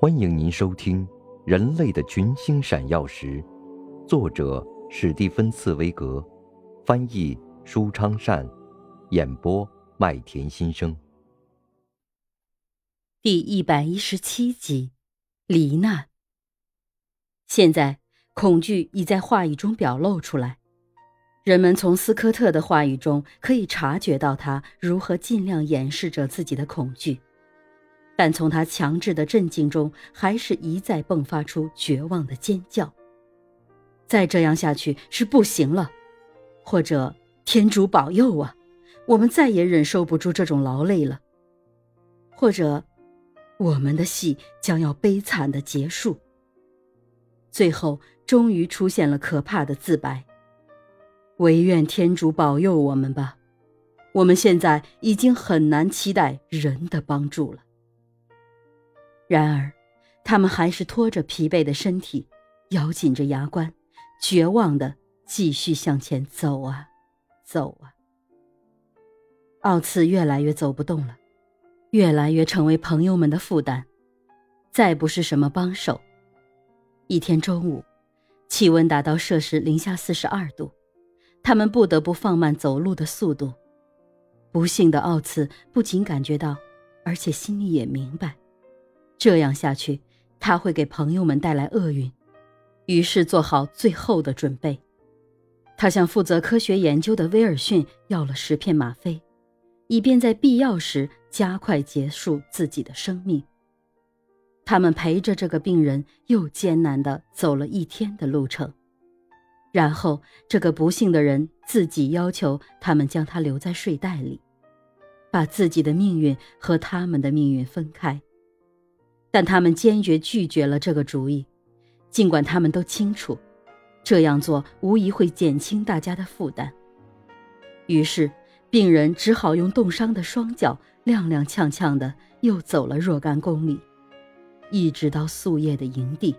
欢迎您收听《人类的群星闪耀时》，作者史蒂芬·茨威格，翻译舒昌善，演播麦田心声。第一百一十七集，罹难。现在，恐惧已在话语中表露出来。人们从斯科特的话语中可以察觉到他如何尽量掩饰着自己的恐惧。但从他强制的镇静中，还是一再迸发出绝望的尖叫。再这样下去是不行了，或者天主保佑啊，我们再也忍受不住这种劳累了。或者，我们的戏将要悲惨的结束。最后，终于出现了可怕的自白：“唯愿天主保佑我们吧，我们现在已经很难期待人的帮助了。”然而，他们还是拖着疲惫的身体，咬紧着牙关，绝望的继续向前走啊，走啊。奥茨越来越走不动了，越来越成为朋友们的负担，再不是什么帮手。一天中午，气温达到摄氏零下四十二度，他们不得不放慢走路的速度。不幸的奥茨不仅感觉到，而且心里也明白。这样下去，他会给朋友们带来厄运。于是做好最后的准备，他向负责科学研究的威尔逊要了十片吗啡，以便在必要时加快结束自己的生命。他们陪着这个病人又艰难地走了一天的路程，然后这个不幸的人自己要求他们将他留在睡袋里，把自己的命运和他们的命运分开。但他们坚决拒绝了这个主意，尽管他们都清楚，这样做无疑会减轻大家的负担。于是，病人只好用冻伤的双脚踉踉跄跄的又走了若干公里，一直到宿夜的营地。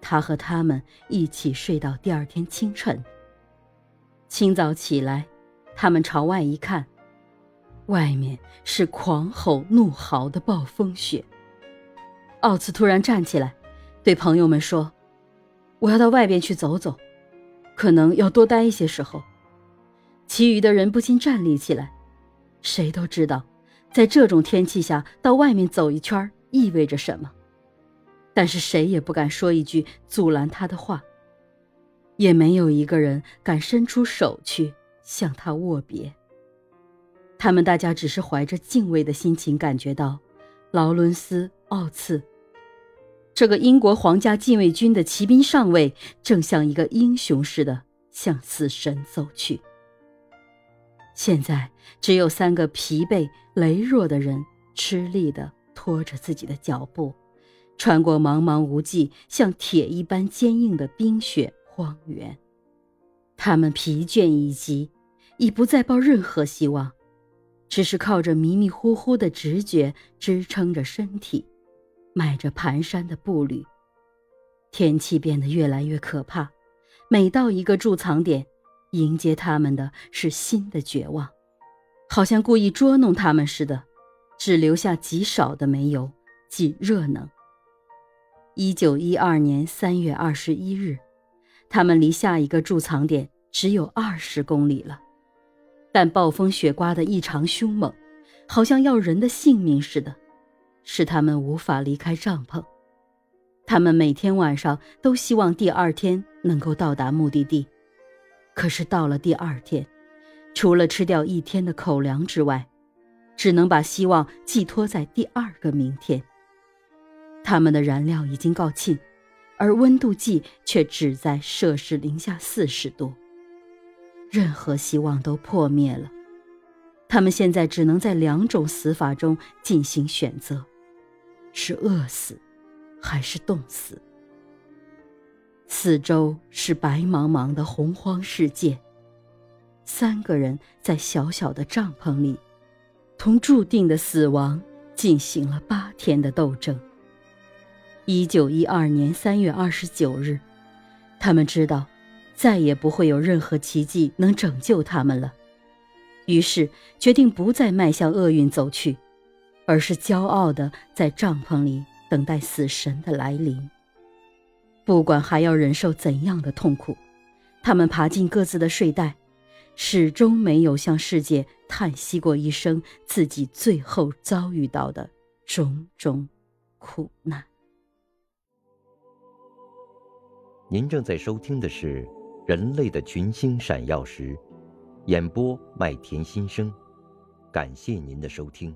他和他们一起睡到第二天清晨。清早起来，他们朝外一看，外面是狂吼怒嚎的暴风雪。奥茨突然站起来，对朋友们说：“我要到外边去走走，可能要多待一些时候。”其余的人不禁站立起来。谁都知道，在这种天气下到外面走一圈意味着什么，但是谁也不敢说一句阻拦他的话，也没有一个人敢伸出手去向他握别。他们大家只是怀着敬畏的心情，感觉到劳伦斯·奥茨。这个英国皇家禁卫军的骑兵上尉正像一个英雄似的向死神走去。现在只有三个疲惫、羸弱的人吃力地拖着自己的脚步，穿过茫茫无际、像铁一般坚硬的冰雪荒原。他们疲倦已极，已不再抱任何希望，只是靠着迷迷糊糊的直觉支撑着身体。迈着蹒跚的步履，天气变得越来越可怕。每到一个贮藏点，迎接他们的是新的绝望，好像故意捉弄他们似的，只留下极少的煤油及热能。一九一二年三月二十一日，他们离下一个贮藏点只有二十公里了，但暴风雪刮得异常凶猛，好像要人的性命似的。使他们无法离开帐篷。他们每天晚上都希望第二天能够到达目的地，可是到了第二天，除了吃掉一天的口粮之外，只能把希望寄托在第二个明天。他们的燃料已经告罄，而温度计却只在摄氏零下四十度。任何希望都破灭了。他们现在只能在两种死法中进行选择。是饿死，还是冻死？四周是白茫茫的洪荒世界。三个人在小小的帐篷里，同注定的死亡进行了八天的斗争。一九一二年三月二十九日，他们知道，再也不会有任何奇迹能拯救他们了，于是决定不再迈向厄运走去。而是骄傲地在帐篷里等待死神的来临。不管还要忍受怎样的痛苦，他们爬进各自的睡袋，始终没有向世界叹息过一声自己最后遭遇到的种种苦难。您正在收听的是《人类的群星闪耀时》，演播麦田心声，感谢您的收听。